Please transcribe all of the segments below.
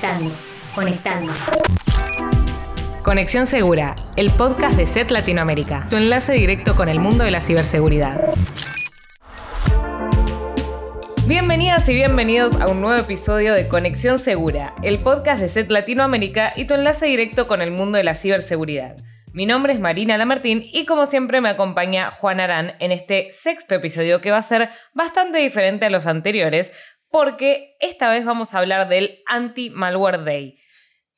Conectando, conectando. Conexión Segura, el podcast de SET Latinoamérica, tu enlace directo con el mundo de la ciberseguridad. Bienvenidas y bienvenidos a un nuevo episodio de Conexión Segura, el podcast de SET Latinoamérica y tu enlace directo con el mundo de la ciberseguridad. Mi nombre es Marina Lamartín y como siempre me acompaña Juan Arán en este sexto episodio que va a ser bastante diferente a los anteriores porque esta vez vamos a hablar del Anti-Malware Day.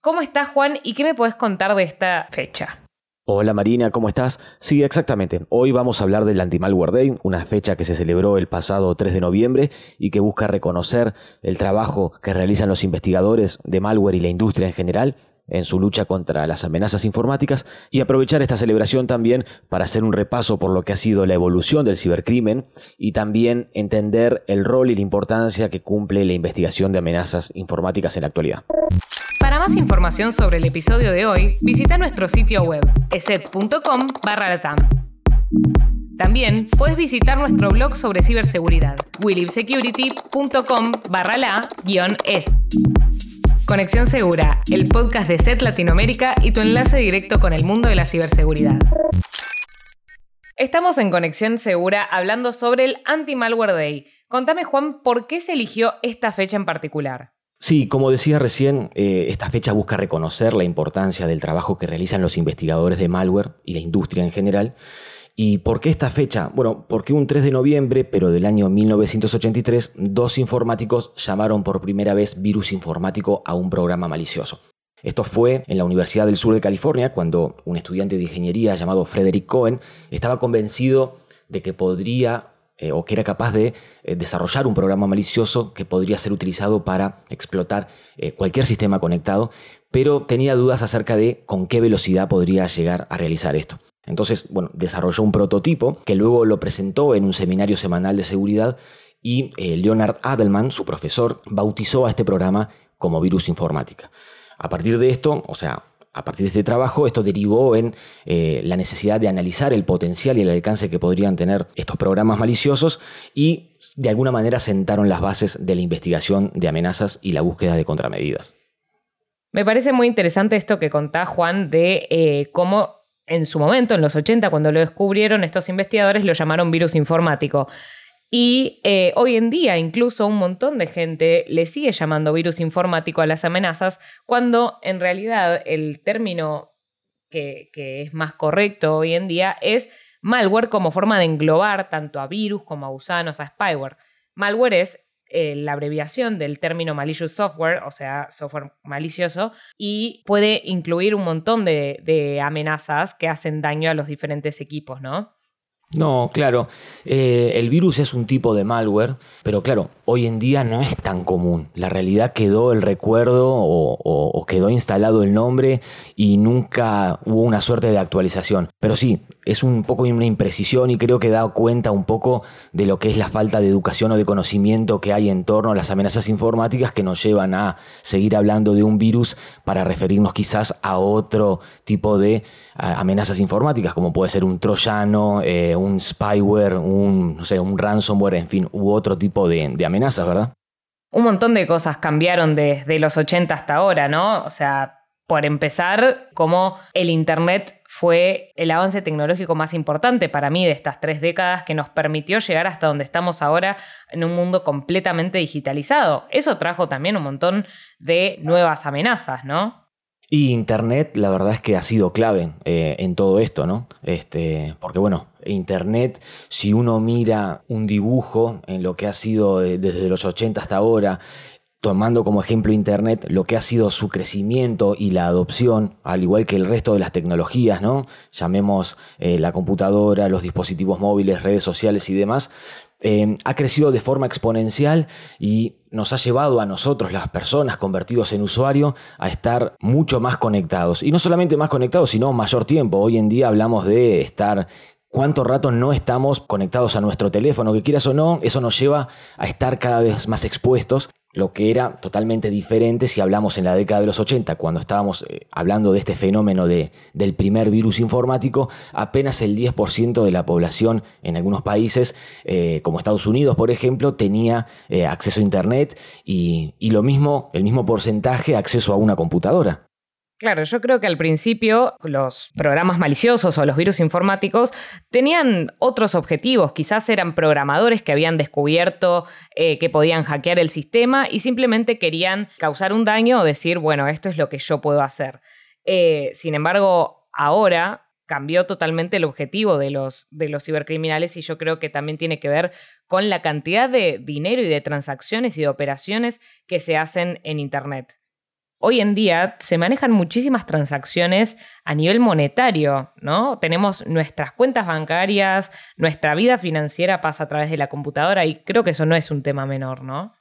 ¿Cómo estás Juan y qué me puedes contar de esta fecha? Hola Marina, ¿cómo estás? Sí, exactamente. Hoy vamos a hablar del Anti-Malware Day, una fecha que se celebró el pasado 3 de noviembre y que busca reconocer el trabajo que realizan los investigadores de malware y la industria en general en su lucha contra las amenazas informáticas y aprovechar esta celebración también para hacer un repaso por lo que ha sido la evolución del cibercrimen y también entender el rol y la importancia que cumple la investigación de amenazas informáticas en la actualidad. Para más información sobre el episodio de hoy, visita nuestro sitio web eset.com barra También puedes visitar nuestro blog sobre ciberseguridad, willibsecurity.com barra la-es. Conexión Segura, el podcast de SET Latinoamérica y tu enlace directo con el mundo de la ciberseguridad. Estamos en Conexión Segura hablando sobre el Anti-Malware Day. Contame, Juan, ¿por qué se eligió esta fecha en particular? Sí, como decía recién, eh, esta fecha busca reconocer la importancia del trabajo que realizan los investigadores de malware y la industria en general ¿Y por qué esta fecha? Bueno, porque un 3 de noviembre, pero del año 1983, dos informáticos llamaron por primera vez virus informático a un programa malicioso. Esto fue en la Universidad del Sur de California, cuando un estudiante de ingeniería llamado Frederick Cohen estaba convencido de que podría eh, o que era capaz de eh, desarrollar un programa malicioso que podría ser utilizado para explotar eh, cualquier sistema conectado, pero tenía dudas acerca de con qué velocidad podría llegar a realizar esto. Entonces, bueno, desarrolló un prototipo que luego lo presentó en un seminario semanal de seguridad y eh, Leonard Adelman, su profesor, bautizó a este programa como virus informática. A partir de esto, o sea, a partir de este trabajo, esto derivó en eh, la necesidad de analizar el potencial y el alcance que podrían tener estos programas maliciosos y de alguna manera sentaron las bases de la investigación de amenazas y la búsqueda de contramedidas. Me parece muy interesante esto que contá Juan de eh, cómo en su momento, en los 80, cuando lo descubrieron, estos investigadores lo llamaron virus informático. Y eh, hoy en día incluso un montón de gente le sigue llamando virus informático a las amenazas, cuando en realidad el término que, que es más correcto hoy en día es malware como forma de englobar tanto a virus como a gusanos, a spyware. Malware es eh, la abreviación del término malicious software, o sea, software malicioso, y puede incluir un montón de, amenazas que hacen daño a los diferentes equipos, ¿no? No, claro. Eh, el virus es un tipo de malware, pero claro, hoy en día no es tan común. La realidad quedó el recuerdo o, quedó instalado el nombre y nunca hubo una suerte de actualización. Pero sí, es un poco una imprecisión y creo que da cuenta un poco de lo que es la falta de educación o de conocimiento que hay en torno a las amenazas informáticas que nos llevan a seguir hablando de un virus para referirnos quizás a otro tipo de amenazas informáticas, como puede ser un troyano, eh, un spyware, un, no sé, un ransomware, en fin, u otro tipo de, de amenazas, ¿verdad? Un montón de cosas cambiaron desde los 80 hasta ahora, ¿no? O sea, por empezar, como el Internet fue el avance tecnológico más importante para mí de estas tres décadas que nos permitió llegar hasta donde estamos ahora en un mundo completamente digitalizado. Eso trajo también un montón de nuevas amenazas, ¿no? Y Internet, la verdad es que ha sido clave eh, en todo esto, ¿no? Este, porque bueno, Internet, si uno mira un dibujo en lo que ha sido desde los 80 hasta ahora, tomando como ejemplo Internet lo que ha sido su crecimiento y la adopción, al igual que el resto de las tecnologías, ¿no? Llamemos eh, la computadora, los dispositivos móviles, redes sociales y demás, eh, ha crecido de forma exponencial y nos ha llevado a nosotros, las personas convertidos en usuario, a estar mucho más conectados. Y no solamente más conectados, sino mayor tiempo. Hoy en día hablamos de estar cuánto rato no estamos conectados a nuestro teléfono, que quieras o no, eso nos lleva a estar cada vez más expuestos lo que era totalmente diferente si hablamos en la década de los 80, cuando estábamos eh, hablando de este fenómeno de, del primer virus informático, apenas el 10% de la población en algunos países, eh, como Estados Unidos, por ejemplo, tenía eh, acceso a Internet y, y lo mismo, el mismo porcentaje acceso a una computadora. Claro, yo creo que al principio los programas maliciosos o los virus informáticos tenían otros objetivos. Quizás eran programadores que habían descubierto eh, que podían hackear el sistema y simplemente querían causar un daño o decir, bueno, esto es lo que yo puedo hacer. Eh, sin embargo, ahora cambió totalmente el objetivo de los, de los cibercriminales y yo creo que también tiene que ver con la cantidad de dinero y de transacciones y de operaciones que se hacen en Internet hoy en día se manejan muchísimas transacciones a nivel monetario, ¿no? Tenemos nuestras cuentas bancarias, nuestra vida financiera pasa a través de la computadora y creo que eso no es un tema menor, ¿no?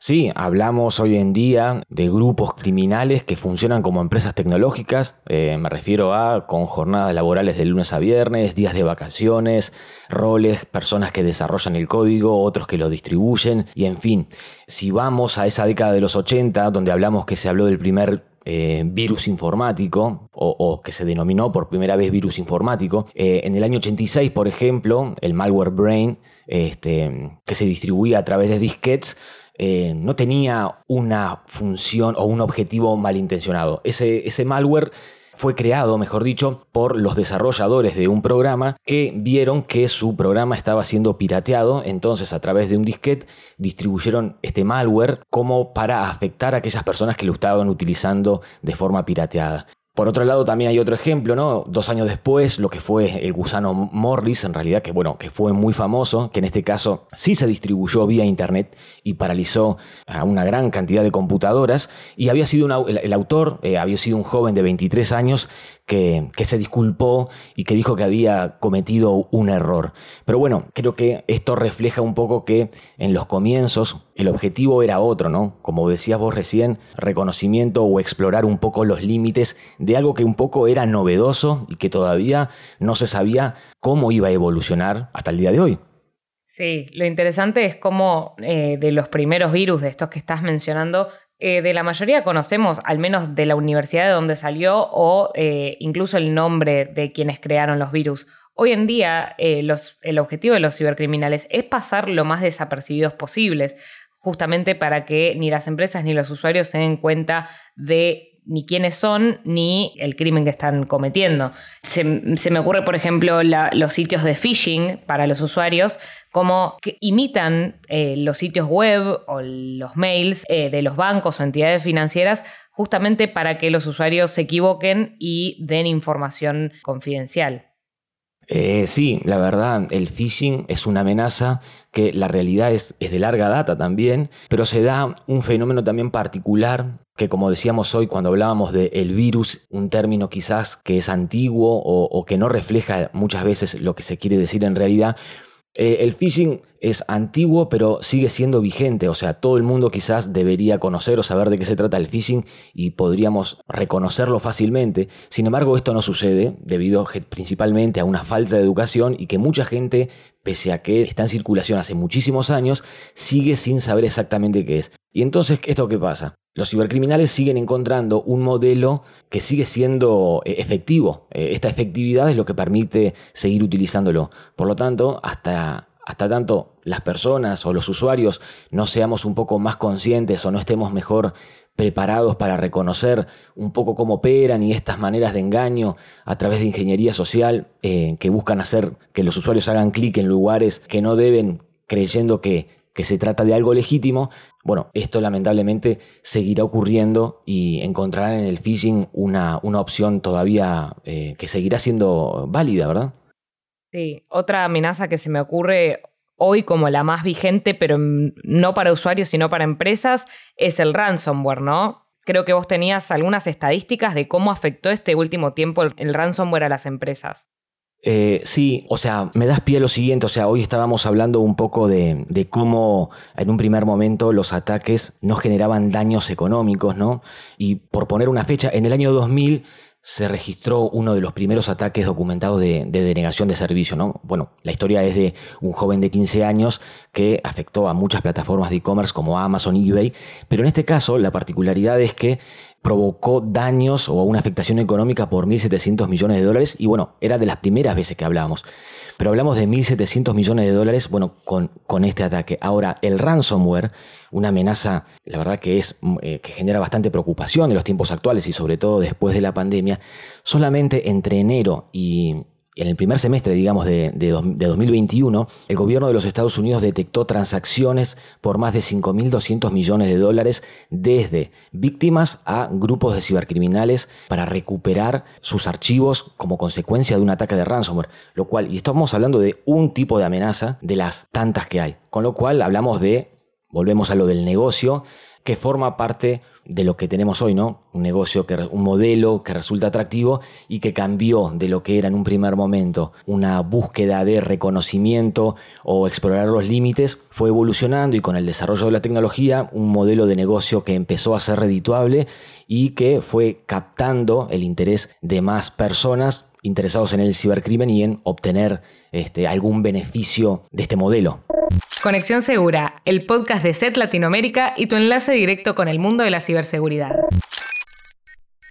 Sí, hablamos hoy en día de grupos criminales que funcionan como empresas tecnológicas, eh, me refiero a con jornadas laborales de lunes a viernes, días de vacaciones, roles, personas que desarrollan el código, otros que lo distribuyen, y en fin, si vamos a esa década de los 80, donde hablamos que se habló del primer eh, virus informático, o, que se denominó por primera vez virus informático. Eh, en el año 86, por ejemplo, el malware Brain, este, que se distribuía a través de disquetes, eh, no tenía una función o un objetivo malintencionado. Ese, ese malware fue creado, mejor dicho, por los desarrolladores de un programa que vieron que su programa estaba siendo pirateado, entonces a través de un disquete distribuyeron este malware como para afectar a aquellas personas que lo estaban utilizando de forma pirateada. Por otro lado, también hay otro ejemplo, ¿no? Dos años después, lo que fue el gusano Morris, en realidad, que bueno, que fue muy famoso, que en este caso sí se distribuyó vía internet y paralizó a una gran cantidad de computadoras. Y había sido el, autor, eh, había sido un joven de 23 años que, se disculpó y que dijo que había cometido un error. Pero bueno, creo que esto refleja un poco que en los comienzos el objetivo era otro, ¿no? Como decías vos recién, reconocimiento o explorar un poco los límites de algo que un poco era novedoso y que todavía no se sabía cómo iba a evolucionar hasta el día de hoy. Sí, lo interesante es cómo eh, de los primeros virus, de estos que estás mencionando, eh, de la mayoría conocemos, al menos de la universidad de donde salió o eh, incluso el nombre de quienes crearon los virus. Hoy en día eh, el objetivo de los cibercriminales es pasar lo más desapercibidos posibles, justamente para que ni las empresas ni los usuarios se den cuenta de ni quiénes son ni el crimen que están cometiendo. Se, me ocurre, por ejemplo, los sitios de phishing para los usuarios, como que imitan eh, los sitios web o los mails eh, de los bancos o entidades financieras justamente para que los usuarios se equivoquen y den información confidencial. Eh, sí, la verdad, el phishing es una amenaza que la realidad es, de larga data también, pero se da un fenómeno también particular que como decíamos hoy cuando hablábamos de el virus, un término quizás que es antiguo o que no refleja muchas veces lo que se quiere decir en realidad, eh, el phishing es antiguo, pero sigue siendo vigente. O sea, todo el mundo quizás debería conocer o saber de qué se trata el phishing y podríamos reconocerlo fácilmente. Sin embargo, esto no sucede debido principalmente a una falta de educación y que mucha gente, pese a que está en circulación hace muchísimos años, sigue sin saber exactamente qué es. Y entonces, ¿esto qué pasa? Los cibercriminales siguen encontrando un modelo que sigue siendo eh, efectivo. Eh, esta efectividad es lo que permite seguir utilizándolo. Por lo tanto, hasta, hasta tanto las personas o los usuarios no seamos un poco más conscientes o no estemos mejor preparados para reconocer un poco cómo operan y estas maneras de engaño a través de ingeniería social eh, que buscan hacer que los usuarios hagan clic en lugares que no deben creyendo que que se trata de algo legítimo, bueno, esto lamentablemente seguirá ocurriendo y encontrarán en el phishing una, una opción todavía eh, que seguirá siendo válida, ¿verdad? Sí, otra amenaza que se me ocurre hoy como la más vigente, pero no para usuarios, sino para empresas, es el ransomware, ¿no? Creo que vos tenías algunas estadísticas de cómo afectó este último tiempo el ransomware a las empresas. Eh, sí, o sea, me das pie a lo siguiente, o sea, hoy estábamos hablando un poco de, de, cómo en un primer momento los ataques no generaban daños económicos, ¿no? Y por poner una fecha, en el año 2000 se registró uno de los primeros ataques documentados de, denegación de servicio. ¿no? Bueno, la historia es de un joven de 15 años que afectó a muchas plataformas de e-commerce como Amazon eBay, pero en este caso la particularidad es que provocó daños o una afectación económica por 1.700 millones de dólares y bueno, era de las primeras veces que hablábamos. Pero hablamos de 1.700 millones de dólares, bueno, con, con, este ataque. Ahora, el ransomware, una amenaza, la verdad que es, mm, eh, que genera bastante preocupación en los tiempos actuales y sobre todo después de la pandemia, solamente entre enero y en el primer semestre, digamos, de, 2021, el gobierno de los Estados Unidos detectó transacciones por más de 5.200 millones de dólares desde víctimas a grupos de cibercriminales para recuperar sus archivos como consecuencia de un ataque de ransomware. Lo cual, y estamos hablando de un tipo de amenaza de las tantas que hay. Con lo cual hablamos de, volvemos a lo del negocio, que forma parte de lo que tenemos hoy, ¿no? Un negocio, que, un modelo que resulta atractivo y que cambió de lo que era en un primer momento una búsqueda de reconocimiento o explorar los límites, fue evolucionando y con el desarrollo de la tecnología, un modelo de negocio que empezó a ser redituable y que fue captando el interés de más personas interesados en el cibercrimen y en obtener este, algún beneficio de este modelo. Conexión Segura, el podcast de SET Latinoamérica y tu enlace directo con el mundo de la ciberseguridad.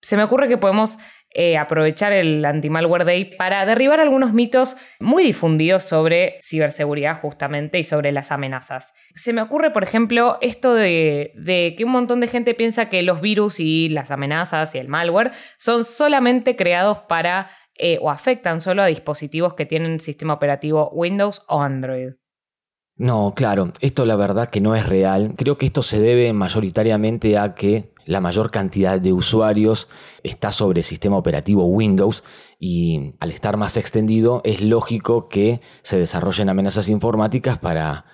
Se me ocurre que podemos eh, aprovechar el Anti-Malware Day para derribar algunos mitos muy difundidos sobre ciberseguridad justamente y sobre las amenazas. Se me ocurre, por ejemplo, esto de, que un montón de gente piensa que los virus y las amenazas y el malware son solamente creados para eh, o afectan solo a dispositivos que tienen sistema operativo Windows o Android. No, claro, esto la verdad que no es real. Creo que esto se debe mayoritariamente a que la mayor cantidad de usuarios está sobre el sistema operativo Windows y al estar más extendido es lógico que se desarrollen amenazas informáticas para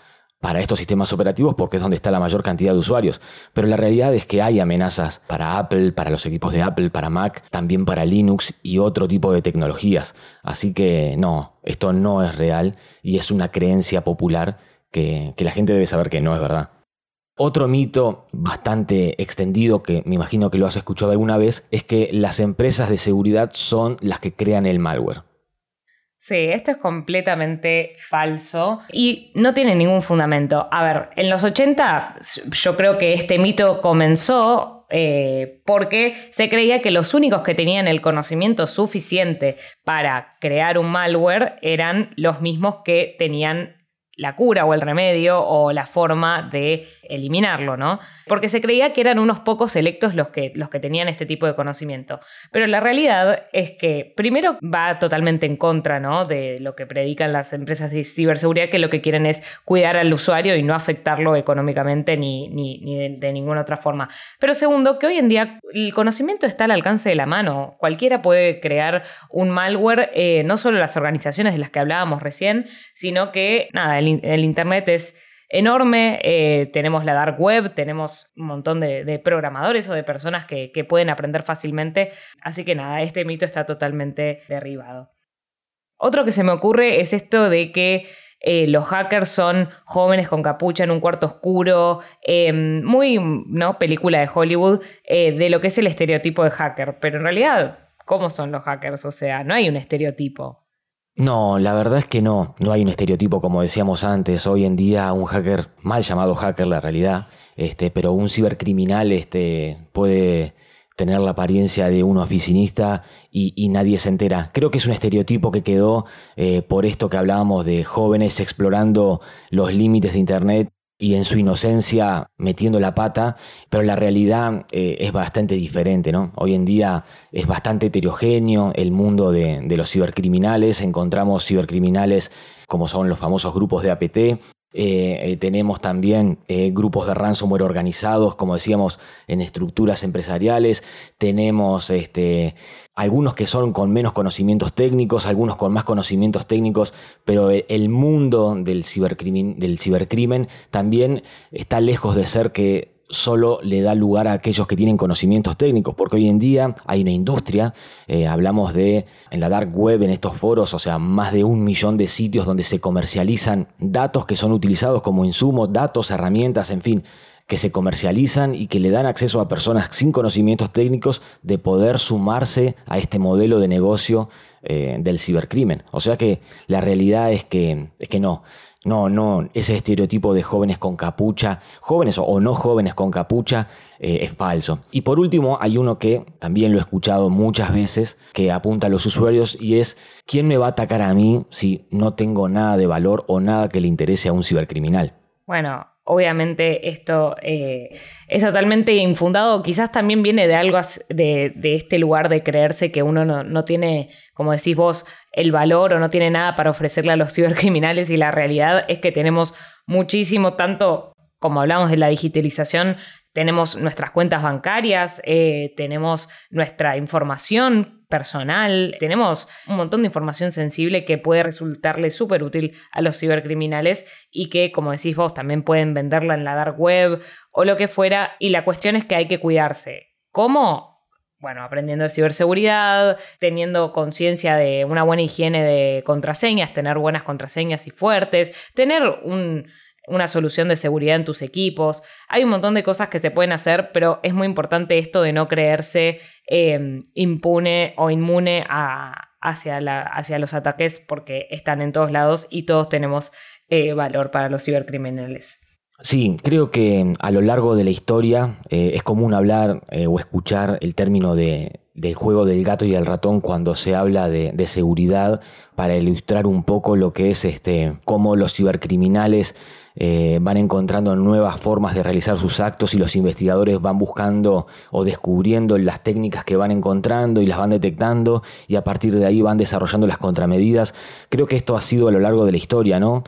para estos sistemas operativos porque es donde está la mayor cantidad de usuarios. Pero la realidad es que hay amenazas para Apple, para los equipos de Apple, para Mac, también para Linux y otro tipo de tecnologías. Así que no, esto no es real y es una creencia popular que, la gente debe saber que no es verdad. Otro mito bastante extendido que me imagino que lo has escuchado alguna vez es que las empresas de seguridad son las que crean el malware. Sí, esto es completamente falso y no tiene ningún fundamento. A ver, en los 80 yo creo que este mito comenzó eh, porque se creía que los únicos que tenían el conocimiento suficiente para crear un malware eran los mismos que tenían la cura o el remedio o la forma de eliminarlo, ¿no? Porque se creía que eran unos pocos selectos los que, los que tenían este tipo de conocimiento. Pero la realidad es que primero va totalmente en contra, ¿no? De lo que predican las empresas de ciberseguridad, que lo que quieren es cuidar al usuario y no afectarlo económicamente ni, ni, de, ninguna otra forma. Pero segundo, que hoy en día el conocimiento está al alcance de la mano. Cualquiera puede crear un malware, eh, no solo las organizaciones de las que hablábamos recién, sino que, nada, el Internet es enorme. Eh, tenemos la dark web, tenemos un montón de, programadores o de personas que, pueden aprender fácilmente. Así que nada, este mito está totalmente derribado. Otro que se me ocurre es esto de que eh, los hackers son jóvenes con capucha en un cuarto oscuro, em, muy, ¿no? Película de Hollywood, eh, de lo que es el estereotipo de hacker. Pero en realidad, ¿cómo son los hackers? O sea, no hay un estereotipo. No, la verdad es que no, no hay un estereotipo como decíamos antes. Hoy en día un hacker, mal llamado hacker la realidad, este, pero un cibercriminal este, puede tener la apariencia de un oficinista y, nadie se entera. Creo que es un estereotipo que quedó eh, por esto que hablábamos de jóvenes explorando los límites de Internet y en su inocencia metiendo la pata, pero la realidad eh, es bastante diferente, ¿no? Hoy en día es bastante heterogéneo el mundo de, de los cibercriminales, encontramos cibercriminales como son los famosos grupos de APT, eh, eh, tenemos también eh, grupos de ransomware organizados, como decíamos, en estructuras empresariales. Tenemos este, algunos que son con menos conocimientos técnicos, algunos con más conocimientos técnicos, pero el mundo del del cibercrimen también está lejos de ser que solo le da lugar a aquellos que tienen conocimientos técnicos, porque hoy en día hay una industria, eh, hablamos de en la dark web, en estos foros, o sea, más de un millón de sitios donde se comercializan datos que son utilizados como insumos, datos, herramientas, en fin. que se comercializan y que le dan acceso a personas sin conocimientos técnicos de poder sumarse a este modelo de negocio eh, del cibercrimen. O sea que la realidad es que, es que no. No, no, ese estereotipo de jóvenes con capucha, jóvenes o no jóvenes con capucha, eh, es falso. Y por último, hay uno que también lo he escuchado muchas veces, que apunta a los usuarios y es, ¿quién me va a atacar a mí si no tengo nada de valor o nada que le interese a un cibercriminal? Bueno, obviamente esto eh, es totalmente infundado, quizás también viene de algo de, este lugar de creerse que uno no, tiene, como decís vos, el valor o no tiene nada para ofrecerle a los cibercriminales y la realidad es que tenemos muchísimo, tanto como hablamos de la digitalización, tenemos nuestras cuentas bancarias, eh, tenemos nuestra información personal, tenemos un montón de información sensible que puede resultarle súper útil a los cibercriminales y que, como decís vos, también pueden venderla en la dark web o lo que fuera. Y la cuestión es que hay que cuidarse. ¿Cómo? Bueno, aprendiendo de ciberseguridad, teniendo conciencia de una buena higiene de contraseñas, tener buenas contraseñas y fuertes, tener un una solución de seguridad en tus equipos. Hay un montón de cosas que se pueden hacer, pero es muy importante esto de no creerse em, impune o inmune hacia, la, hacia, los ataques porque están en todos lados y todos tenemos eh, valor para los cibercriminales. Sí, creo que a lo largo de la historia eh, es común hablar eh, o escuchar el término de, del juego del gato y el ratón cuando se habla de, de, seguridad para ilustrar un poco lo que es este cómo los cibercriminales eh, van encontrando nuevas formas de realizar sus actos y los investigadores van buscando o descubriendo las técnicas que van encontrando y las van detectando y a partir de ahí van desarrollando las contramedidas. Creo que esto ha sido a lo largo de la historia, ¿no?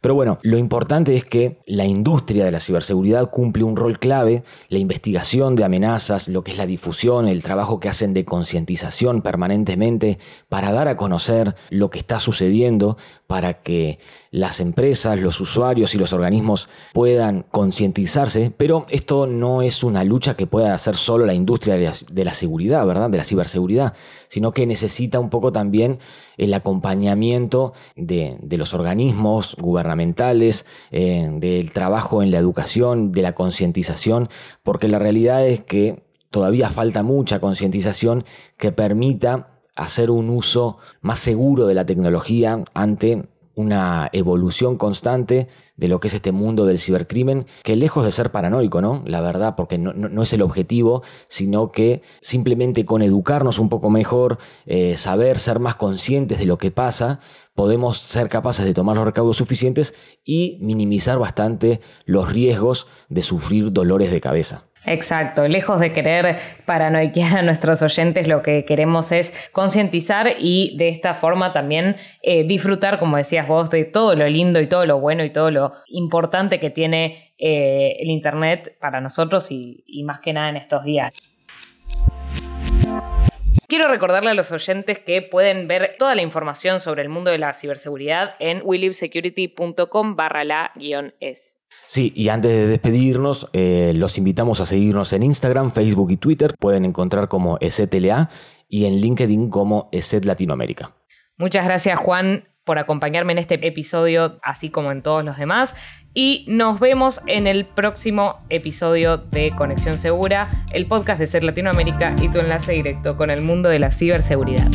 Pero bueno, lo importante es que la industria de la ciberseguridad cumple un rol clave, la investigación de amenazas, lo que es la difusión, el trabajo que hacen de concientización permanentemente para dar a conocer lo que está sucediendo, para que las empresas, los usuarios y los organismos puedan concientizarse, pero esto no es una lucha que pueda hacer solo la industria de la, seguridad, ¿verdad? De la ciberseguridad, sino que necesita un poco también el acompañamiento de, los organismos gubernamentales, eh, del trabajo en la educación, de la concientización, porque la realidad es que todavía falta mucha concientización que permita hacer un uso más seguro de la tecnología ante una evolución constante de lo que es este mundo del cibercrimen, que lejos de ser paranoico, ¿no? La verdad, porque no, es el objetivo, sino que simplemente con educarnos un poco mejor, eh, saber ser más conscientes de lo que pasa, podemos ser capaces de tomar los recaudos suficientes y minimizar bastante los riesgos de sufrir dolores de cabeza. Exacto, lejos de querer paranoiquear a nuestros oyentes, lo que queremos es concientizar y de esta forma también eh, disfrutar, como decías vos, de todo lo lindo y todo lo bueno y todo lo importante que tiene eh, el Internet para nosotros y, y más que nada en estos días. Quiero recordarle a los oyentes que pueden ver toda la información sobre el mundo de la ciberseguridad en willivesecurity.com barra la guion es. Sí, y antes de despedirnos, eh, los invitamos a seguirnos en Instagram, Facebook y Twitter. Pueden encontrar como ESETLA y en LinkedIn como ESET Latinoamérica. Muchas gracias, Juan, por acompañarme en este episodio, así como en todos los demás. Y nos vemos en el próximo episodio de Conexión Segura, el podcast de Ser Latinoamérica y tu enlace directo con el mundo de la ciberseguridad.